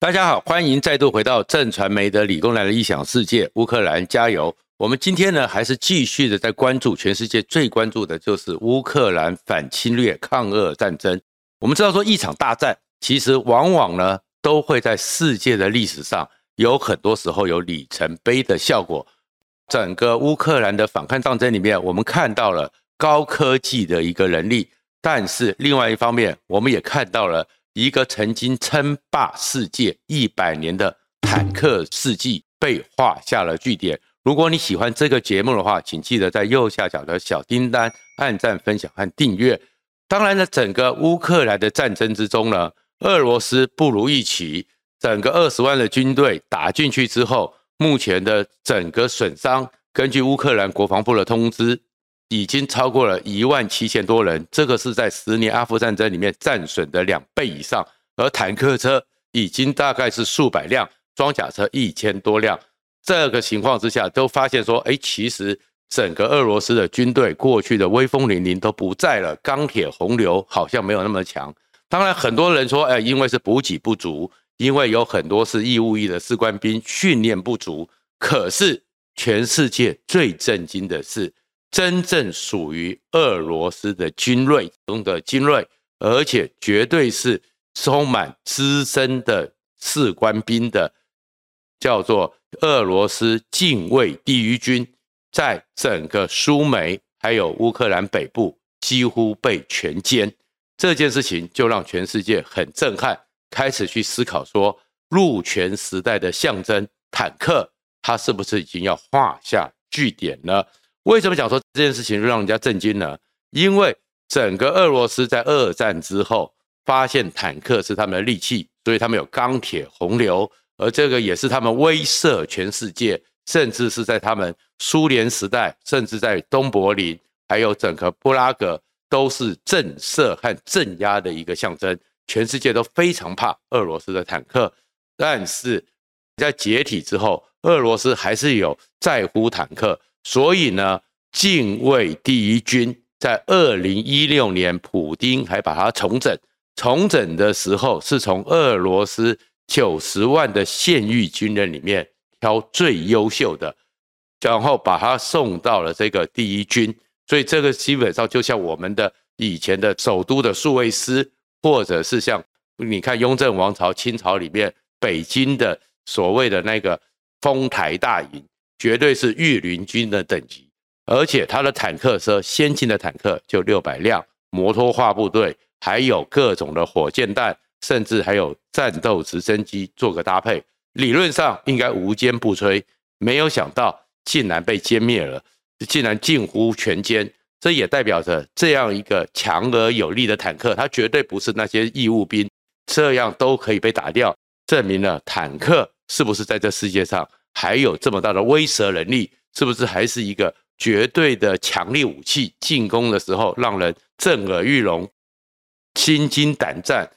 大家好，欢迎再度回到正传媒的理工男的异想世界。乌克兰加油！我们今天呢，还是继续的在关注全世界最关注的就是乌克兰反侵略抗俄战争。我们知道说，一场大战其实往往呢，都会在世界的历史上有很多时候有里程碑的效果。整个乌克兰的反抗战争里面，我们看到了高科技的一个能力，但是另外一方面，我们也看到了。一个曾经称霸世界一百年的坦克世纪被画下了句点。如果你喜欢这个节目的话，请记得在右下角的小叮当按赞、分享和订阅。当然呢，整个乌克兰的战争之中呢，俄罗斯不如预期，整个二十万的军队打进去之后，目前的整个损伤，根据乌克兰国防部的通知。已经超过了一万七千多人，这个是在十年阿富汗战争里面战损的两倍以上。而坦克车已经大概是数百辆，装甲车一千多辆。这个情况之下，都发现说，哎，其实整个俄罗斯的军队过去的威风凛凛都不在了，钢铁洪流好像没有那么强。当然，很多人说，哎，因为是补给不足，因为有很多是义务役的士官兵训练不足。可是，全世界最震惊的是。真正属于俄罗斯的精锐中的精锐，而且绝对是充满资深的士官兵的，叫做俄罗斯近卫第一军，在整个苏梅还有乌克兰北部几乎被全歼。这件事情就让全世界很震撼，开始去思考说，陆权时代的象征坦克，它是不是已经要画下句点了？为什么讲说这件事情让人家震惊呢？因为整个俄罗斯在二战之后发现坦克是他们的利器，所以他们有钢铁洪流，而这个也是他们威慑全世界，甚至是在他们苏联时代，甚至在东柏林，还有整个布拉格，都是震慑和镇压的一个象征。全世界都非常怕俄罗斯的坦克，但是在解体之后，俄罗斯还是有在乎坦克。所以呢，近卫第一军在二零一六年，普丁还把它重整。重整的时候，是从俄罗斯九十万的现役军人里面挑最优秀的，然后把他送到了这个第一军。所以这个基本上就像我们的以前的首都的数位师，或者是像你看雍正王朝、清朝里面北京的所谓的那个丰台大营。绝对是御林军的等级，而且他的坦克车，先进的坦克就六百辆，摩托化部队还有各种的火箭弹，甚至还有战斗直升机做个搭配，理论上应该无坚不摧。没有想到竟然被歼灭了，竟然近乎全歼。这也代表着这样一个强而有力的坦克，它绝对不是那些义务兵这样都可以被打掉，证明了坦克是不是在这世界上。还有这么大的威慑能力，是不是还是一个绝对的强力武器？进攻的时候让人震耳欲聋、心惊胆战、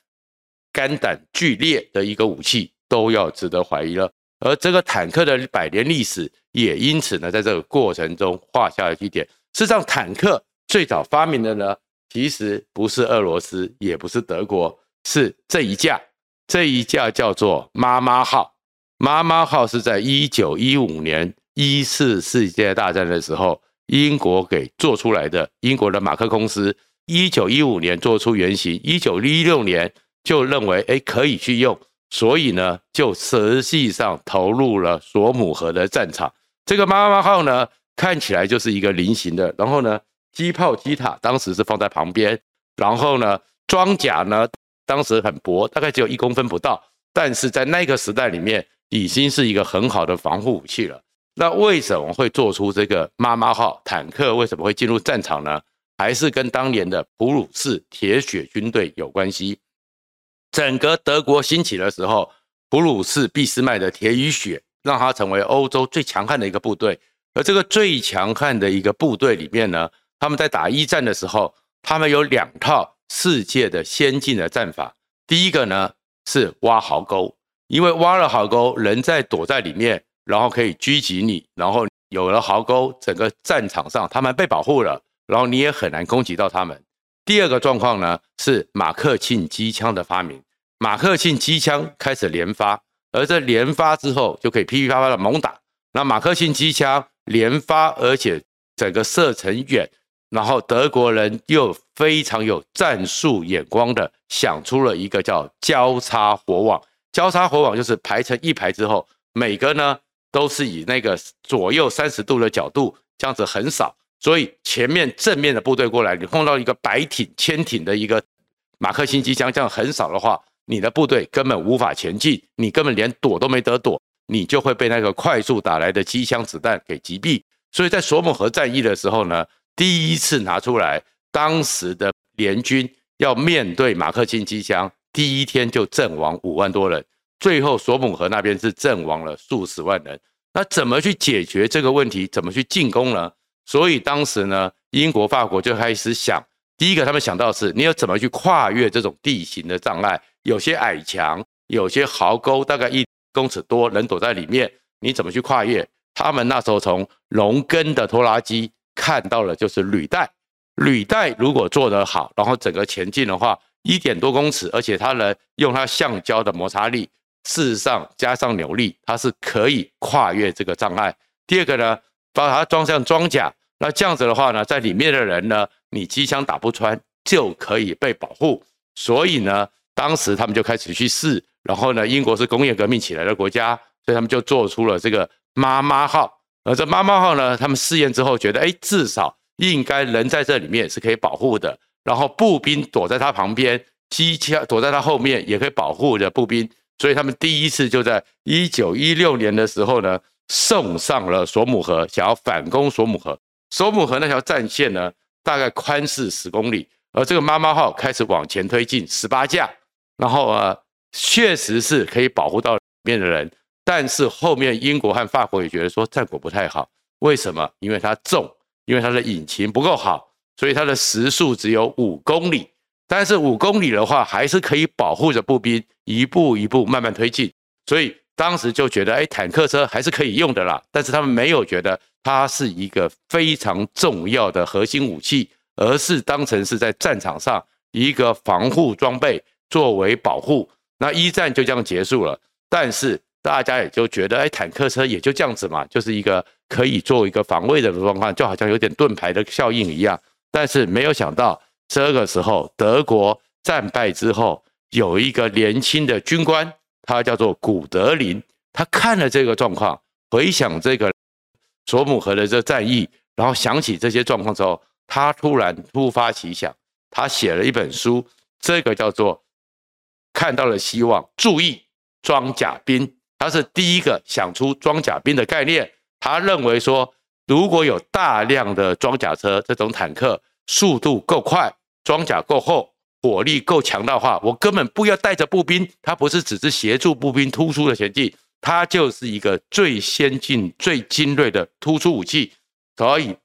肝胆俱裂的一个武器，都要值得怀疑了。而这个坦克的百年历史，也因此呢，在这个过程中画下了句点。事实上，坦克最早发明的呢，其实不是俄罗斯，也不是德国，是这一架，这一架叫做妈妈号。妈妈号是在一九一五年一次世界大战的时候，英国给做出来的。英国的马克公司一九一五年做出原型，一九一六年就认为哎可以去用，所以呢就实际上投入了索姆河的战场。这个妈妈号呢看起来就是一个菱形的，然后呢机炮机塔当时是放在旁边，然后呢装甲呢当时很薄，大概只有一公分不到，但是在那个时代里面。已经是一个很好的防护武器了。那为什么会做出这个妈妈号坦克？为什么会进入战场呢？还是跟当年的普鲁士铁血军队有关系。整个德国兴起的时候，普鲁士俾斯麦的铁与血让它成为欧洲最强悍的一个部队。而这个最强悍的一个部队里面呢，他们在打一战的时候，他们有两套世界的先进的战法。第一个呢是挖壕沟。因为挖了壕沟，人在躲在里面，然后可以狙击你，然后有了壕沟，整个战场上他们被保护了，然后你也很难攻击到他们。第二个状况呢是马克沁机枪的发明。马克沁机枪开始连发，而这连发之后就可以噼噼啪啪的猛打。那马克沁机枪连发，而且整个射程远，然后德国人又非常有战术眼光的想出了一个叫交叉火网。交叉火网就是排成一排之后，每个呢都是以那个左右三十度的角度，这样子横扫。所以前面正面的部队过来，你碰到一个百挺、千挺的一个马克沁机枪这样横扫的话，你的部队根本无法前进，你根本连躲都没得躲。你就会被那个快速打来的机枪子弹给击毙。所以在索姆河战役的时候呢，第一次拿出来，当时的联军要面对马克沁机枪，第一天就阵亡五万多人，最后索姆河那边是阵亡了数十万人。那怎么去解决这个问题？怎么去进攻呢？所以当时呢，英国、法国就开始想，第一个他们想到的是，你要怎么去跨越这种地形的障碍？有些矮墙，有些壕沟，大概一。公尺多，人躲在里面，你怎么去跨越？他们那时候从农耕的拖拉机看到了，就是履带。履带如果做得好，然后整个前进的话，一点多公尺，而且它能用它橡胶的摩擦力，事实上加上扭力，它是可以跨越这个障碍。第二个呢，把它装上装甲，那这样子的话呢，在里面的人呢，你机枪打不穿，就可以被保护。所以呢，当时他们就开始去试。然后呢，英国是工业革命起来的国家，所以他们就做出了这个妈妈号。而这妈妈号呢，他们试验之后觉得，哎，至少应该人在这里面是可以保护的。然后步兵躲在他旁边，机枪躲在他后面也可以保护着步兵。所以他们第一次就在一九一六年的时候呢，送上了索姆河，想要反攻索姆河。索姆河那条战线呢，大概宽是十公里，而这个妈妈号开始往前推进十八架，然后啊。确实是可以保护到里面的人，但是后面英国和法国也觉得说战果不太好。为什么？因为它重，因为它的引擎不够好，所以它的时速只有五公里。但是五公里的话，还是可以保护着步兵一步一步慢慢推进。所以当时就觉得，哎，坦克车还是可以用的啦。但是他们没有觉得它是一个非常重要的核心武器，而是当成是在战场上一个防护装备作为保护。那一战就这样结束了，但是大家也就觉得，哎，坦克车也就这样子嘛，就是一个可以做一个防卫的状况，就好像有点盾牌的效应一样。但是没有想到，这个时候德国战败之后，有一个年轻的军官，他叫做古德林，他看了这个状况，回想这个索姆河的这战役，然后想起这些状况之后，他突然突发奇想，他写了一本书，这个叫做。看到了希望，注意装甲兵，他是第一个想出装甲兵的概念。他认为说，如果有大量的装甲车，这种坦克速度够快，装甲够厚，火力够强的话，我根本不要带着步兵，他不是只是协助步兵突出的前进，他就是一个最先进、最精锐的突出武器。所以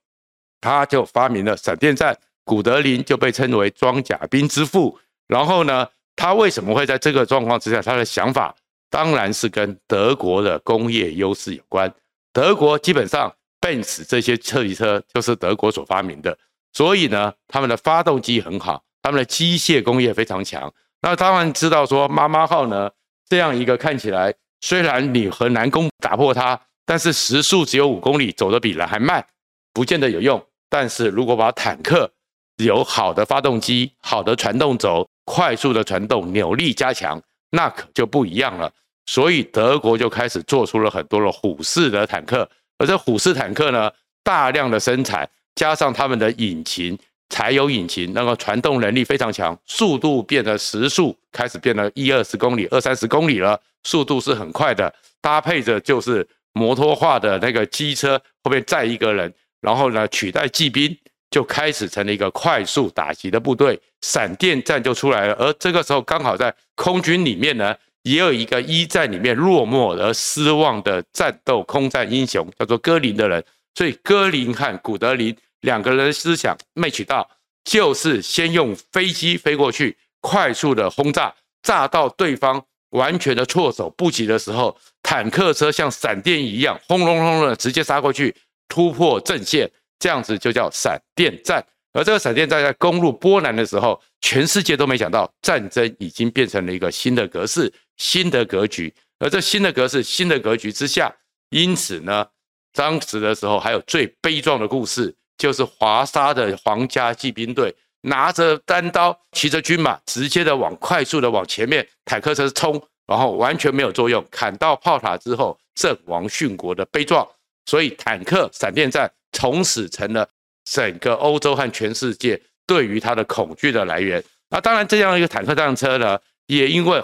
他就发明了闪电战，古德林就被称为装甲兵之父。然后呢，他为什么会在这个状况之下？他的想法当然是跟德国的工业优势有关。德国基本上 Benz 这些车级车就是德国所发明的，所以呢，他们的发动机很好，他们的机械工业非常强。那当然知道说，妈妈号呢，这样一个看起来虽然你和南宫打破它，但是时速只有五公里，走得比人还慢，不见得有用。但是如果把坦克有好的发动机、好的传动轴，快速的传动，扭力加强，那可就不一样了。所以德国就开始做出了很多的虎式的坦克，而这虎式坦克呢，大量的生产，加上他们的引擎，柴油引擎，那个传动能力非常强，速度变得时速开始变得一二十公里、二三十公里了，速度是很快的。搭配着就是摩托化的那个机车，后面载一个人，然后呢取代骑兵。就开始成了一个快速打击的部队，闪电战就出来了。而这个时候刚好在空军里面呢，也有一个一战里面落寞而失望的战斗空战英雄，叫做戈林的人。所以戈林和古德林两个人的思想 match 到，就是先用飞机飞过去，快速的轰炸，炸到对方完全的措手不及的时候，坦克车像闪电一样轰隆隆的直接杀过去，突破阵线。这样子就叫闪电战，而这个闪电战在攻入波兰的时候，全世界都没想到战争已经变成了一个新的格式、新的格局。而这新的格式、新的格局之下，因此呢，当时的时候还有最悲壮的故事，就是华沙的皇家骑兵队拿着单刀、骑着军马，直接的往快速的往前面坦克车冲，然后完全没有作用，砍到炮塔之后阵亡殉国的悲壮。所以坦克闪电战从此成了整个欧洲和全世界对于它的恐惧的来源。那当然，这样一个坦克战车呢，也因为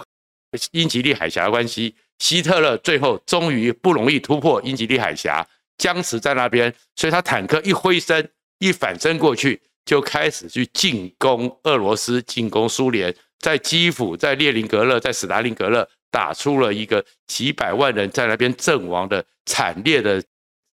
英吉利海峡的关系。希特勒最后终于不容易突破英吉利海峡，僵持在那边，所以他坦克一挥身，一反身过去，就开始去进攻俄罗斯，进攻苏联，在基辅、在列宁格勒、在斯达林格勒，打出了一个几百万人在那边阵亡的惨烈的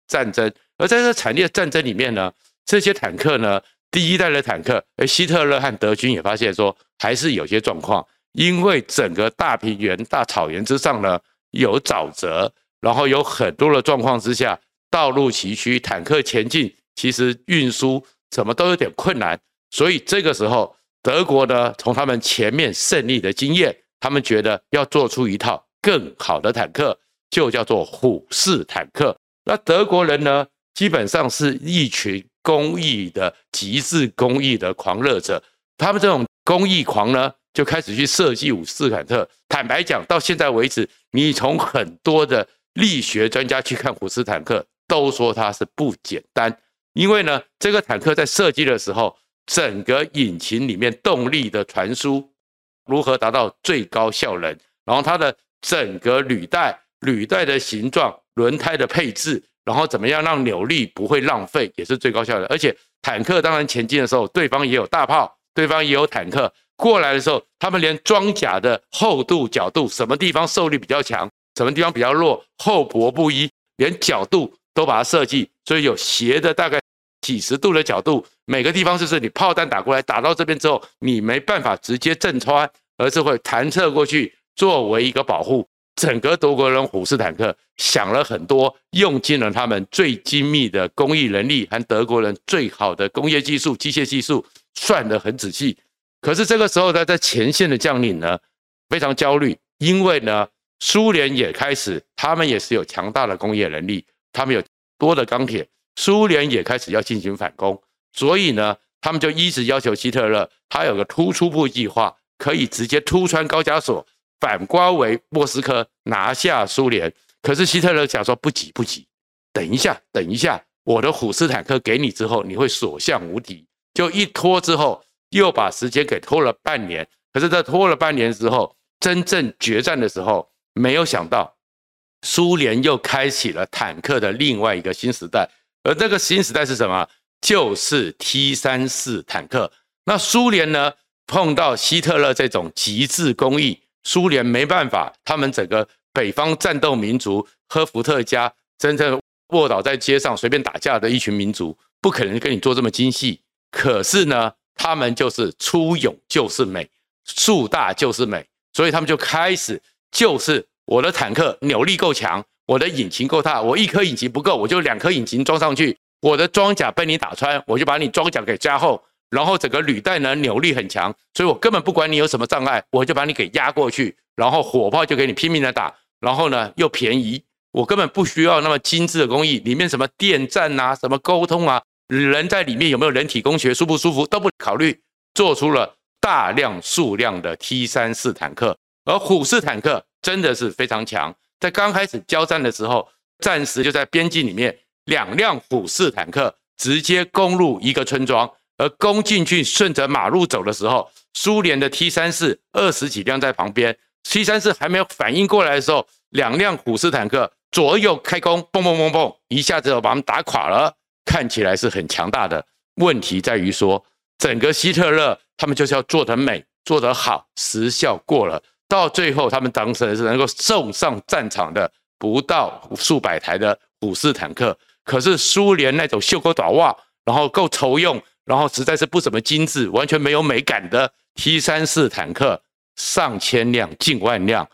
战争。而在这惨烈战争里面呢，这些坦克呢，第一代的坦克，而希特勒和德军也发现说，还是有些状况。因为整个大平原、大草原之上呢，有沼泽，然后有很多的状况之下，道路崎岖，坦克前进，其实运输什么都有点困难。所以这个时候，德国呢，从他们前面胜利的经验，他们觉得要做出一套更好的坦克，就叫做虎式坦克。那德国人呢，基本上是一群工艺的极致工艺的狂热者，他们这种工艺狂呢。就开始去设计虎式坦克。坦白讲，到现在为止，你从很多的力学专家去看虎式坦克，都说它是不简单。因为呢，这个坦克在设计的时候，整个引擎里面动力的传输如何达到最高效能，然后它的整个履带、履带的形状、轮胎的配置，然后怎么样让扭力不会浪费，也是最高效能。而且坦克当然前进的时候，对方也有大炮，对方也有坦克。过来的时候，他们连装甲的厚度、角度，什么地方受力比较强，什么地方比较弱，厚薄不一，连角度都把它设计，所以有斜的大概几十度的角度，每个地方就是你炮弹打过来，打到这边之后，你没办法直接震穿，而是会弹射过去作为一个保护。整个德国人虎式坦克想了很多，用尽了他们最精密的工艺能力和德国人最好的工业技术、机械技术，算得很仔细。可是这个时候呢，在前线的将领呢，非常焦虑，因为呢，苏联也开始，他们也是有强大的工业能力，他们有多的钢铁，苏联也开始要进行反攻，所以呢，他们就一直要求希特勒，他有个突出部计划，可以直接突穿高加索，反包围莫斯科，拿下苏联。可是希特勒想说不急不急，等一下等一下，我的虎式坦克给你之后，你会所向无敌，就一拖之后。又把时间给拖了半年，可是，在拖了半年之后，真正决战的时候，没有想到，苏联又开启了坦克的另外一个新时代，而这个新时代是什么？就是 T 三四坦克。那苏联呢，碰到希特勒这种极致工艺，苏联没办法，他们整个北方战斗民族科伏特加，真正卧倒在街上随便打架的一群民族，不可能跟你做这么精细。可是呢，他们就是出勇就是美，树大就是美，所以他们就开始，就是我的坦克扭力够强，我的引擎够大，我一颗引擎不够，我就两颗引擎装上去，我的装甲被你打穿，我就把你装甲给加厚，然后整个履带呢扭力很强，所以我根本不管你有什么障碍，我就把你给压过去，然后火炮就给你拼命的打，然后呢又便宜，我根本不需要那么精致的工艺，里面什么电站啊，什么沟通啊。人在里面有没有人体工学，舒不舒服都不考虑，做出了大量数量的 T 三式坦克，而虎式坦克真的是非常强。在刚开始交战的时候，暂时就在边境里面，两辆虎式坦克直接攻入一个村庄，而攻进去顺着马路走的时候，苏联的 T 三四二十几辆在旁边，T 三四还没有反应过来的时候，两辆虎式坦克左右开弓，嘣嘣嘣嘣，一下子就把他们打垮了。看起来是很强大的，问题在于说，整个希特勒他们就是要做得美，做得好，时效过了，到最后他们当时是能够送上战场的不到数百台的虎式坦克，可是苏联那种袖口短袜，然后够愁用，然后实在是不怎么精致，完全没有美感的 T 三式坦克，上千辆、近万辆，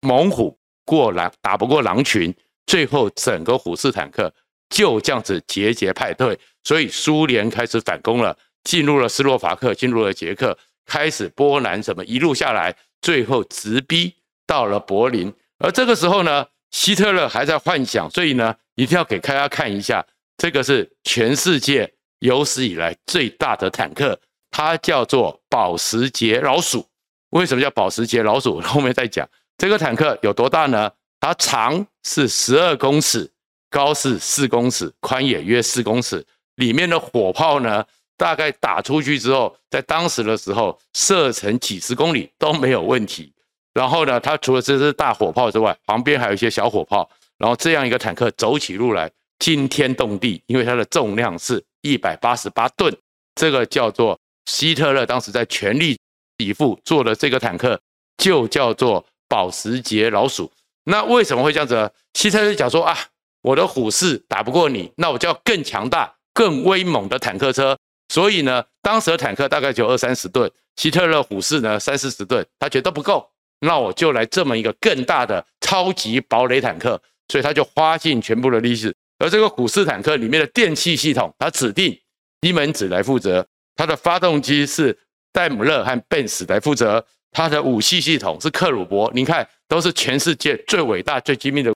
猛虎过狼打不过狼群，最后整个虎式坦克。就这样子节节败退，所以苏联开始反攻了。进入了斯洛伐克，进入了捷克，开始波兰什么一路下来，最后直逼到了柏林。而这个时候呢，希特勒还在幻想，所以呢，一定要给大家看一下，这个是全世界有史以来最大的坦克，它叫做保时捷老鼠。为什么叫保时捷老鼠？后面再讲。这个坦克有多大呢？它长是十二公尺，高是四公尺，宽也约四公尺。里面的火炮呢，大概打出去之后，在当时的时候射程几十公里都没有问题。然后呢，它除了这支大火炮之外，旁边还有一些小火炮。然后这样一个坦克走起路来惊天动地，因为它的重量是一百八十八吨。这个叫做希特勒当时在全力以赴做的这个坦克，就叫做保时捷老鼠。那为什么会这样子呢？希特勒讲说啊，我的虎式打不过你，那我就要更强大、更威猛的坦克车。所以呢，当时的坦克大概就二三十吨，希特勒虎式呢三四十吨，他觉得不够。那我就来这么一个更大的超级堡垒坦克，所以他就花尽全部的力气。而这个虎式坦克里面的电气系统，他指定西门子来负责；它的发动机是戴姆勒和宾士来负责；它的武器系统是克鲁伯。你看，都是全世界最伟大、最精密的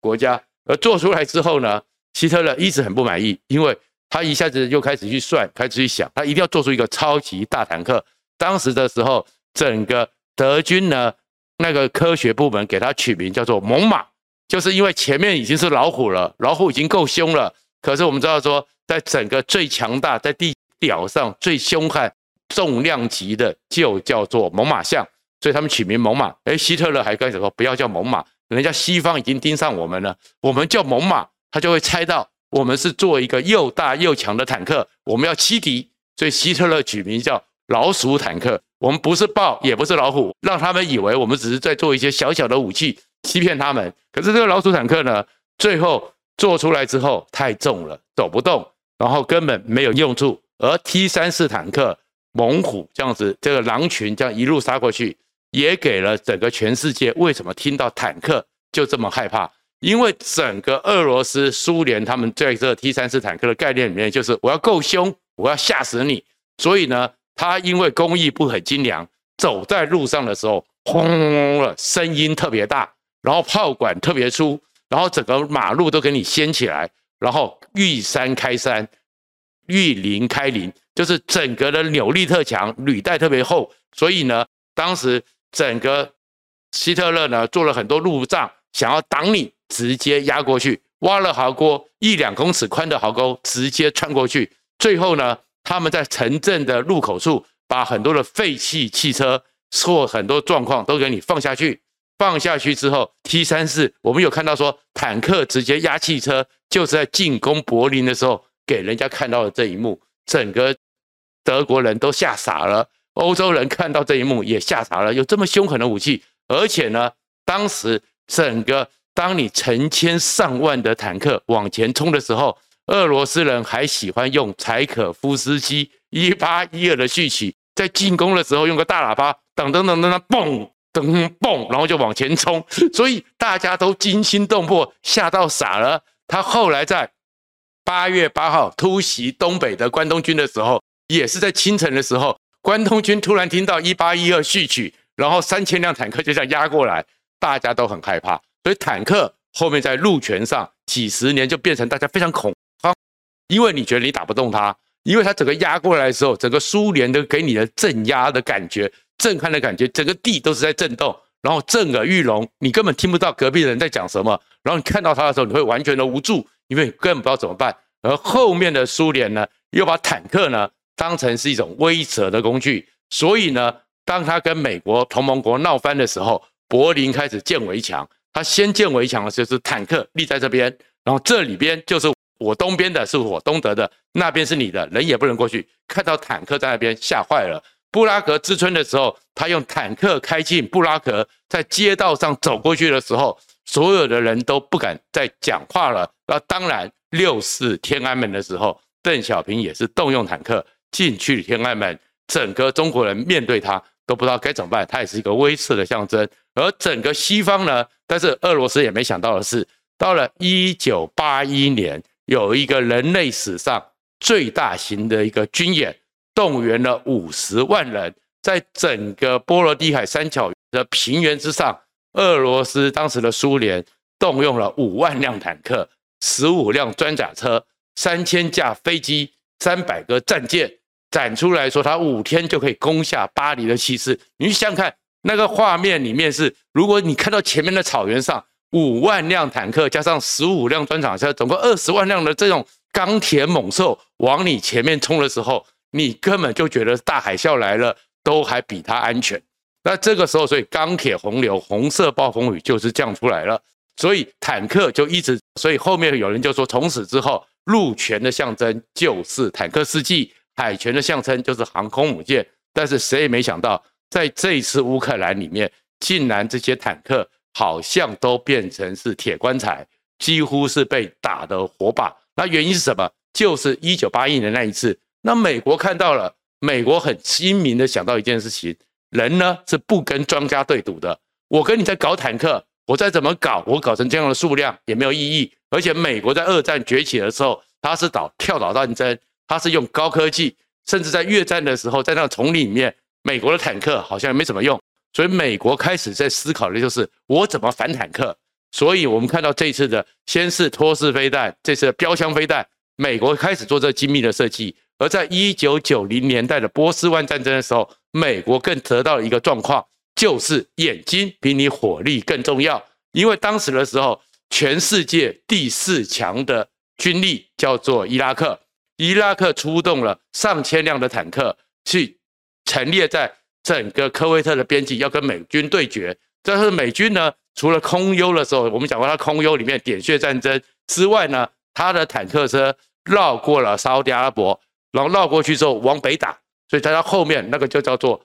国家。而做出来之后呢，希特勒一直很不满意，因为他一下子就开始去算，开始去想，他一定要做出一个超级大坦克。当时的时候，整个德军呢，那个科学部门给他取名叫做“猛犸”，就是因为前面已经是老虎了，老虎已经够凶了。可是我们知道说，在整个最强大，在地表上最凶悍、重量级的，就叫做猛犸象，所以他们取名“猛犸”。哎，希特勒还开始说不要叫“猛犸”，人家西方已经盯上我们了，我们叫“猛犸”，他就会猜到我们是做一个又大又强的坦克，我们要欺敌，所以希特勒取名叫。老鼠坦克，我们不是豹，也不是老虎，让他们以为我们只是在做一些小小的武器，欺骗他们。可是这个老鼠坦克呢，最后做出来之后太重了，走不动，然后根本没有用处。而 T 三式坦克猛虎这样子，这个狼群这样一路杀过去，也给了整个全世界为什么听到坦克就这么害怕？因为整个俄罗斯、苏联他们在这个 T 三式坦克的概念里面，就是我要够凶，我要吓死你，所以呢。它因为工艺不很精良，走在路上的时候，轰隆了，声音特别大，然后炮管特别粗，然后整个马路都给你掀起来，然后遇山开山，遇林开林，就是整个的扭力特强，履带特别厚，所以呢，当时整个希特勒呢做了很多路障，想要挡你，直接压过去，挖了壕沟，一两公尺宽的壕沟，直接穿过去，最后呢。他们在城镇的入口处，把很多的废弃汽车或很多状况都给你放下去。放下去之后，T 三式我们有看到说，坦克直接压汽车，就是在进攻柏林的时候，给人家看到了这一幕，整个德国人都吓傻了，欧洲人看到这一幕也吓傻了。有这么凶狠的武器，而且呢，当时整个当你成千上万的坦克往前冲的时候。俄罗斯人还喜欢用柴可夫斯基一八一二的序曲，在进攻的时候用个大喇叭，噔噔噔噔噔，嘣噔嘣，然后就往前冲，所以大家都惊心动魄，吓到傻了。他后来在八月八号突袭东北的关东军的时候，也是在清晨的时候，关东军突然听到一八一二序曲，然后三千辆坦克就这样压过来，大家都很害怕。所以坦克后面在路权上几十年就变成大家非常恐慌。因为你觉得你打不动他，因为他整个压过来的时候，整个苏联都给你的镇压的感觉、震撼的感觉，整个地都是在震动，然后震耳欲聋，你根本听不到隔壁的人在讲什么，然后你看到他的时候，你会完全的无助，因为根本不知道怎么办。而后面的苏联呢，又把坦克呢当成是一种威慑的工具，所以呢，当他跟美国同盟国闹翻的时候，柏林开始建围墙，他先建围墙的就是坦克立在这边，然后这里边就是。我东边的是我东德的，那边是你的，人也不能过去。看到坦克在那边，吓坏了。布拉格之春的时候，他用坦克开进布拉格，在街道上走过去的时候，所有的人都不敢再讲话了。那当然，六四天安门的时候，邓小平也是动用坦克进去天安门，整个中国人面对他都不知道该怎么办，他也是一个威慑的象征。而整个西方呢，但是俄罗斯也没想到的是，到了一九八一年。有一个人类史上最大型的一个军演，动员了五十万人，在整个波罗的海三角的平原之上，俄罗斯当时的苏联动用了五万辆坦克、十五辆装甲车、三千架飞机、三百个战舰，展出来说，他五天就可以攻下巴黎的气势。你想想看，那个画面里面是，如果你看到前面的草原上五万辆坦克加上十五辆装甲车，总共二十万辆的这种钢铁猛兽往你前面冲的时候，你根本就觉得大海啸来了，都还比它安全。那这个时候，所以钢铁洪流、红色暴风雨就是这样出来了。所以坦克就一直，所以后面有人就说，从此之后，陆权的象征就是坦克世纪，海权的象征就是航空母舰。但是谁也没想到，在这一次乌克兰里面，竟然这些坦克好像都变成是铁棺材，几乎是被打得火把。那原因是什么？就是一九八一年那一次。那美国看到了，美国很精明的想到一件事情：人呢是不跟庄家对赌的。我跟你在搞坦克。我再怎么搞，我搞成这样的数量也没有意义。而且美国在二战崛起的时候，它是导跳岛战争，它是用高科技，甚至在越战的时候，在那个丛林里面，美国的坦克好像也没什么用。所以美国开始在思考的就是我怎么反坦克。所以我们看到这次的先是托式飞弹，这次的标枪飞弹，美国开始做这精密的设计。而在一九九零年代的波斯湾战争的时候，美国更得到一个状况。就是眼睛比你火力更重要，因为当时的时候，全世界第四强的军力叫做伊拉克，伊拉克出动了上千辆的坦克去陈列在整个科威特的边境，要跟美军对决。但是美军呢，除了空优的时候，我们讲过，它空优里面点穴战争之外呢，它的坦克车绕过了沙乌地阿拉伯，然后绕过去之后往北打，所以在它后面那个就叫做。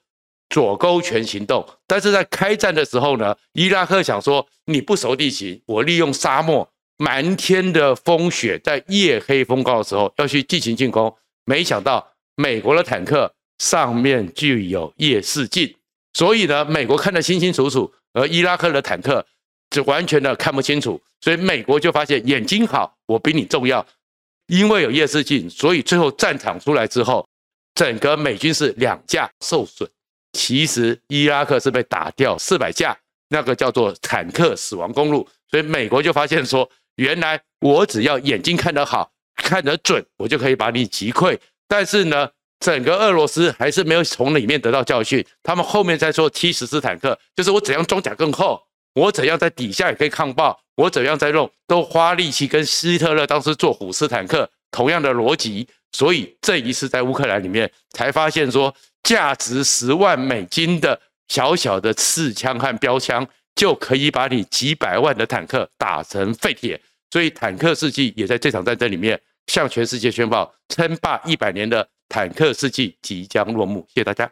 左勾拳行动，但是在开战的时候呢，伊拉克想说，你不熟地形，我利用沙漠满天的风雪，在夜黑风高的时候要去进行进攻，没想到美国的坦克上面具有夜视镜，所以呢，美国看得清清楚楚，而伊拉克的坦克就完全的看不清楚，所以美国就发现眼睛好，我比你重要，因为有夜视镜，所以最后战场出来之后，整个美军是两架受损。其实伊拉克是被打掉四百架，那个叫做坦克死亡公路。所以美国就发现说，原来我只要眼睛看得好、看得准，我就可以把你击溃。但是呢，整个俄罗斯还是没有从里面得到教训。他们后面在说 T 十四坦克，就是我怎样装甲更厚，我怎样在底下也可以抗爆，我怎样在弄都花力气，跟希特勒当时做虎式坦克同样的逻辑。所以这一次在乌克兰里面才发现说。价值十万美金的小小的刺枪和标枪，就可以把你几百万的坦克打成废铁。所以，坦克世纪也在这场战争里面向全世界宣告，称霸一百年的坦克世纪即将落幕。谢谢大家。